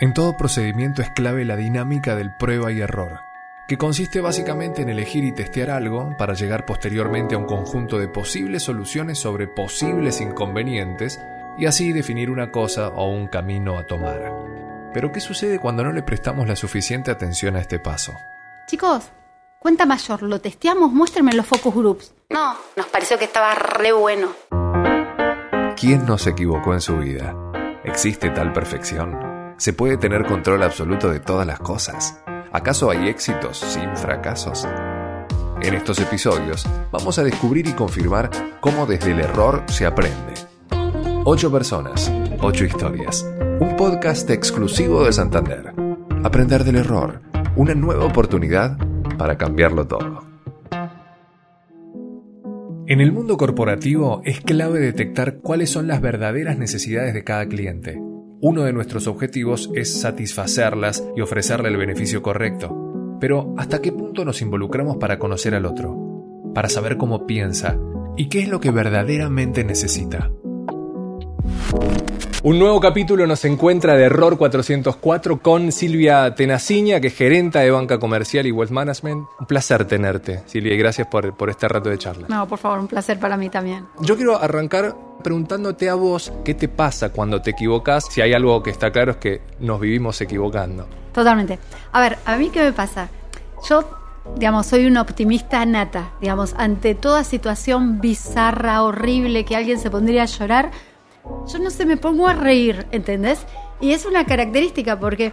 En todo procedimiento es clave la dinámica del prueba y error, que consiste básicamente en elegir y testear algo para llegar posteriormente a un conjunto de posibles soluciones sobre posibles inconvenientes y así definir una cosa o un camino a tomar. Pero ¿qué sucede cuando no le prestamos la suficiente atención a este paso? Chicos, cuenta mayor, lo testeamos, muéstrenme los focus groups. No, nos pareció que estaba re bueno. ¿Quién no se equivocó en su vida? ¿Existe tal perfección? ¿Se puede tener control absoluto de todas las cosas? ¿Acaso hay éxitos sin fracasos? En estos episodios vamos a descubrir y confirmar cómo desde el error se aprende. Ocho personas, ocho historias. Un podcast exclusivo de Santander. Aprender del error. Una nueva oportunidad para cambiarlo todo. En el mundo corporativo es clave detectar cuáles son las verdaderas necesidades de cada cliente uno de nuestros objetivos es satisfacerlas y ofrecerle el beneficio correcto. Pero ¿hasta qué punto nos involucramos para conocer al otro? Para saber cómo piensa y qué es lo que verdaderamente necesita. Un nuevo capítulo nos encuentra de Error 404 con Silvia Tenaciña, que es gerenta de banca comercial y wealth management. Un placer tenerte, Silvia, y gracias por, por este rato de charla. No, por favor, un placer para mí también. Yo quiero arrancar preguntándote a vos qué te pasa cuando te equivocas, si hay algo que está claro es que nos vivimos equivocando. Totalmente. A ver, a mí qué me pasa. Yo, digamos, soy una optimista nata, digamos, ante toda situación bizarra, horrible, que alguien se pondría a llorar, yo no sé, me pongo a reír, ¿entendés? Y es una característica porque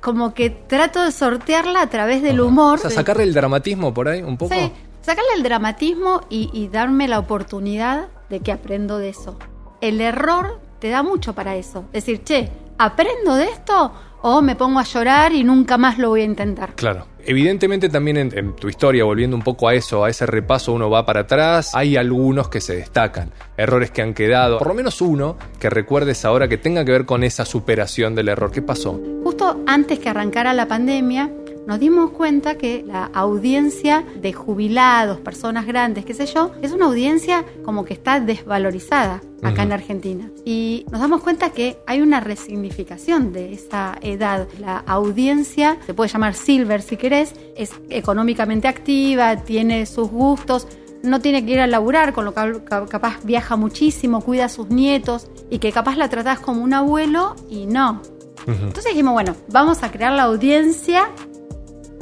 como que trato de sortearla a través del humor. O sea, sacarle el dramatismo por ahí un poco. Sí, sacarle el dramatismo y, y darme la oportunidad de que aprendo de eso. El error te da mucho para eso. Decir, che, ¿aprendo de esto? O me pongo a llorar y nunca más lo voy a intentar. Claro. Evidentemente también en, tu historia, volviendo un poco a eso, a ese repaso, uno va para atrás, hay algunos que se destacan, errores que han quedado, por lo menos uno que recuerdes ahora que tenga que ver con esa superación del error. ¿Qué pasó? Justo antes que arrancara la pandemia, nos dimos cuenta que la audiencia de jubilados, personas grandes, qué sé yo, es una audiencia como que está desvalorizada acá en Argentina. Y nos damos cuenta que hay una resignificación de esa edad. La audiencia, se puede llamar silver si querés, es económicamente activa, tiene sus gustos, no tiene que ir a laburar, con lo que capaz viaja muchísimo, cuida a sus nietos y que capaz la tratás como un abuelo y no. Entonces dijimos, bueno, vamos a crear la audiencia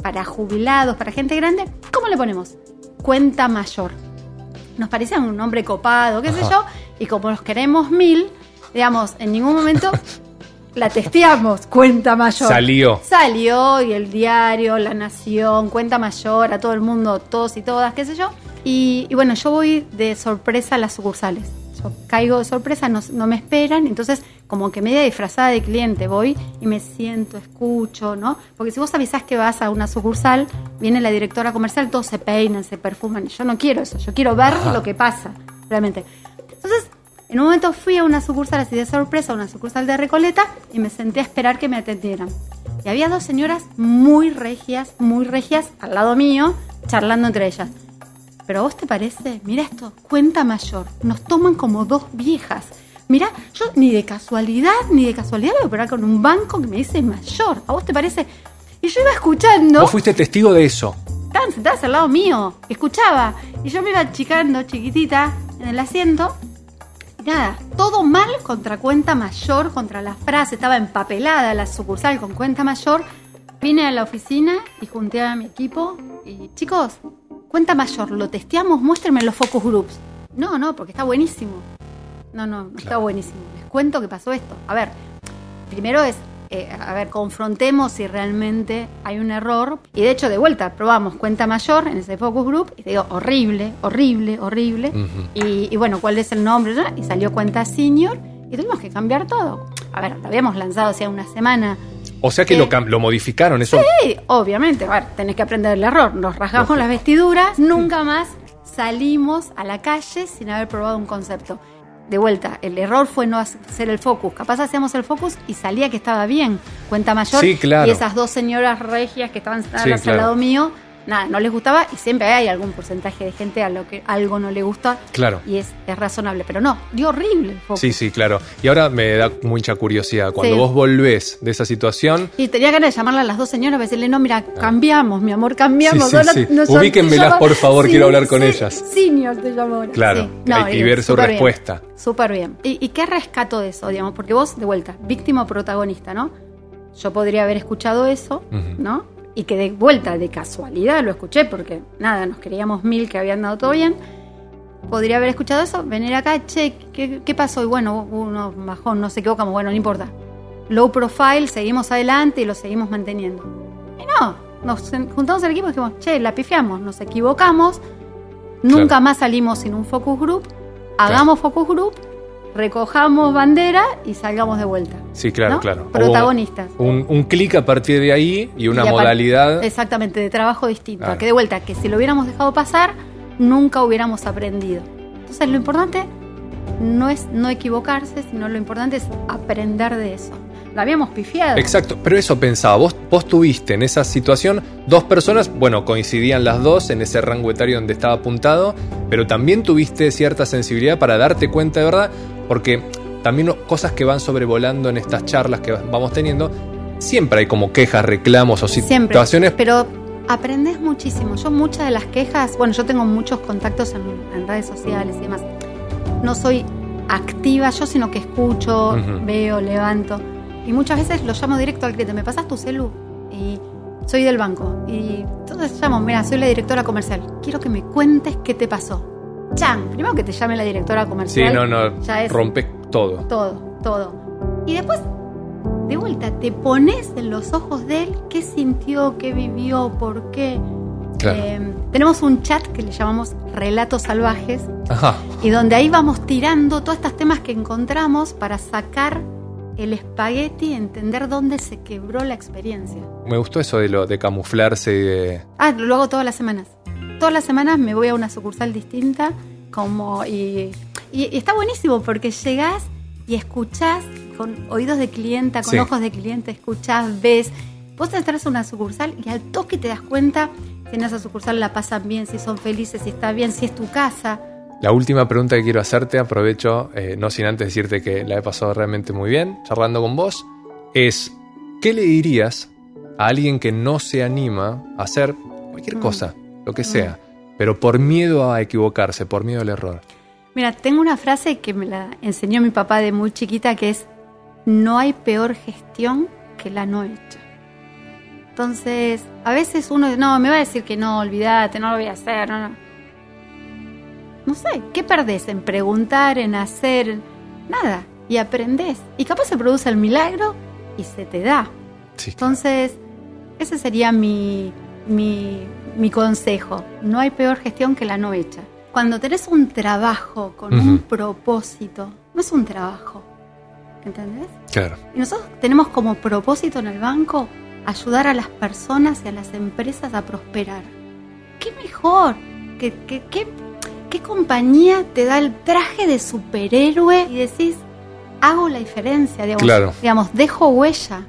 para jubilados, para gente grande, ¿cómo le ponemos? Cuenta mayor. Nos parecía un nombre copado, qué sé yo, y como los queremos mil, digamos, en ningún momento la testeamos, cuenta mayor. Salió. Salió y el diario, La Nación, cuenta mayor, a todo el mundo, todos y todas, qué sé yo. Y, y bueno, yo voy de sorpresa a las sucursales caigo de sorpresa, no, me esperan, entonces como que media disfrazada de cliente voy y me siento, escucho, ¿no? Porque si vos avisás que vas a una sucursal, viene la directora comercial, todos se peinan, se perfuman, yo no quiero eso, yo quiero ver lo que pasa, realmente. Entonces, en un momento fui a una sucursal así de sorpresa, a una sucursal de Recoleta, y me senté a esperar que me atendieran. Y había dos señoras muy regias, muy regias, al lado mío, charlando entre ellas. Pero a vos te parece, mira esto, cuenta mayor, nos toman como dos viejas. Mira, yo ni de casualidad, ni de casualidad voy a operar con un banco que me dice mayor. ¿A vos te parece? Y yo iba escuchando. Vos fuiste testigo de eso. Estaban sentadas al lado mío, escuchaba. Y yo me iba achicando chiquitita en el asiento. Y nada, todo mal contra cuenta mayor, contra la frase. Estaba empapelada la sucursal con cuenta mayor. Vine a la oficina y junté a mi equipo. Y chicos, Cuenta mayor, lo testeamos, muéstrenme los focus groups. No, no, porque está buenísimo. No, no, está buenísimo. Les cuento que pasó esto. A ver, primero es, eh, a ver, confrontemos si realmente hay un error. Y de hecho, de vuelta, probamos cuenta mayor en ese focus group y te digo, horrible, horrible, horrible. y, bueno, ¿cuál es el nombre? Y salió cuenta senior y tuvimos que cambiar todo. A ver, lo habíamos lanzado hacía una semana o sea que lo, lo, modificaron, eso. Sí, obviamente. A ver, tenés que aprender el error. Nos rasgamos las vestiduras, nunca más salimos a la calle sin haber probado un concepto. De vuelta, el error fue no hacer el focus. Capaz hacíamos el focus y salía que estaba bien. Cuenta mayor. Sí, claro. Y esas dos señoras regias que estaban al lado mío nada, no les gustaba y siempre hay algún porcentaje de gente a lo que algo no le gusta. Claro. Y es, es razonable, pero no, dio horrible el foco. Sí, sí, claro. Y ahora me da mucha curiosidad. Cuando Sí. vos volvés de esa situación, Y tenía ganas de llamarle a las dos señoras y decirle, no, mira, cambiamos, mi amor, cambiamos. Ah. Sí, sí, sí. nos- Ubíquenmelas, por favor, quiero hablar con ellas. Senior te ahora. Claro. No, hay- bien, ver su respuesta. Súper bien. ¿Y, ¿Y qué rescato de eso, digamos? Porque vos, de vuelta, víctima o protagonista, ¿no? Yo podría haber escuchado eso. ¿no? Y que de vuelta, de casualidad, lo escuché porque, nada, nos creíamos mil que habían dado todo bien. Podría haber escuchado eso, venir acá, che, ¿qué, qué pasó? Y bueno, unos bajón, nos equivocamos, bueno, no importa. Low profile, seguimos adelante y lo seguimos manteniendo. Y no, nos juntamos el equipo y dijimos, che, la pifiamos, nos equivocamos, nunca Claro. más salimos sin un focus group, hagamos focus group, recojamos bandera y salgamos de vuelta. sí, claro, ¿no? claro. Hubo Protagonistas. Un, un clic a partir de ahí y una Y modalidad. Exactamente, de trabajo distinto. Claro. Que de vuelta, que si lo hubiéramos dejado pasar, nunca hubiéramos aprendido. Entonces lo importante no es no equivocarse, sino lo importante es aprender de eso. Lo habíamos pifiado. Exacto, pero eso pensaba, vos, vos tuviste en esa situación dos personas, bueno, coincidían las dos en ese rango etario donde estaba apuntado, pero también tuviste cierta sensibilidad para darte cuenta de verdad, porque también cosas que van sobrevolando en estas charlas que vamos teniendo, siempre hay como quejas, reclamos o Siempre. situaciones. Pero aprendes muchísimo. Yo muchas de las quejas, bueno, yo tengo muchos contactos en, en redes sociales y demás. No soy activa yo, sino que escucho, veo, levanto. Y muchas veces lo llamo directo al cliente. ¿Me pasas tu celu? Y soy del banco. Y entonces llamo, mira, soy la directora comercial. Quiero que me cuentes qué te pasó. Chan, primero que te llame la directora Sí, comercial. no, no, ya es rompes todo. todo, todo. Y después, de vuelta, te pones en los ojos de él qué sintió, qué vivió, por qué. Claro. Eh, tenemos un chat que le llamamos Relatos Salvajes Ajá. y donde ahí vamos tirando todos estos temas que encontramos para sacar el espagueti, entender dónde se quebró la experiencia. Me gustó eso de lo de camuflarse y de. Ah, lo hago todas las semanas. Todas las semanas me voy a una sucursal distinta como y, y- y está buenísimo porque llegás y escuchás con oídos de clienta, con Sí. ojos de cliente, escuchás, ves. Vos entras a una sucursal y al toque te das cuenta si en esa sucursal la pasan bien, si son felices, si está bien, si es tu casa. La última pregunta que quiero hacerte, aprovecho, eh, no sin antes decirte que la he pasado realmente muy bien charlando con vos, es, ¿qué le dirías a alguien que no se anima a hacer cualquier Mm. cosa, lo que sea, pero por miedo a equivocarse, por miedo al error? Mira, tengo una frase que me la enseñó mi papá de muy chiquita que es, no hay peor gestión que la no hecha. Entonces, a veces uno, no, me va a decir que no, olvídate, no lo voy a hacer, no, no. No sé, ¿qué perdés en preguntar, en hacer? Nada, y aprendés. Y capaz se produce el milagro y se te da. Sí, claro. Entonces, ese sería mi, mi, mi consejo. No hay peor gestión que la no hecha. Cuando tenés un trabajo con un propósito, no es un trabajo. ¿Entendés? claro. Y nosotros tenemos como propósito en el banco ayudar a las personas y a las empresas a prosperar. ¿Qué mejor? ¿Qué, qué, qué, qué compañía te da el traje de superhéroe y decís, hago la diferencia? Digamos, Claro. digamos, dejo huella.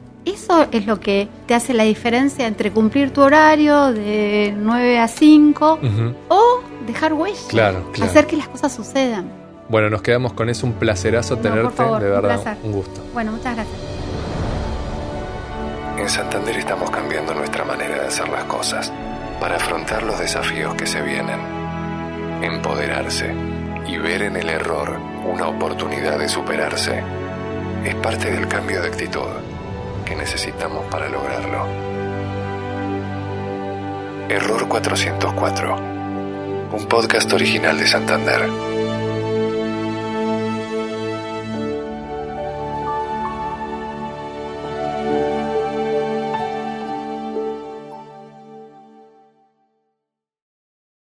Eso es lo que te hace la diferencia entre cumplir tu horario de 9 a 5 Ujú. o dejar huella. Claro, claro. Hacer que las cosas sucedan. Bueno, nos quedamos con eso, un placerazo No, por tenerte, favor, de un verdad, placer. un gusto. Bueno, muchas gracias. En Santander estamos cambiando nuestra manera de hacer las cosas para afrontar los desafíos que se vienen. Empoderarse y ver en el error una oportunidad de superarse es parte del cambio de actitud que necesitamos para lograrlo. Error 404, un podcast original de Santander.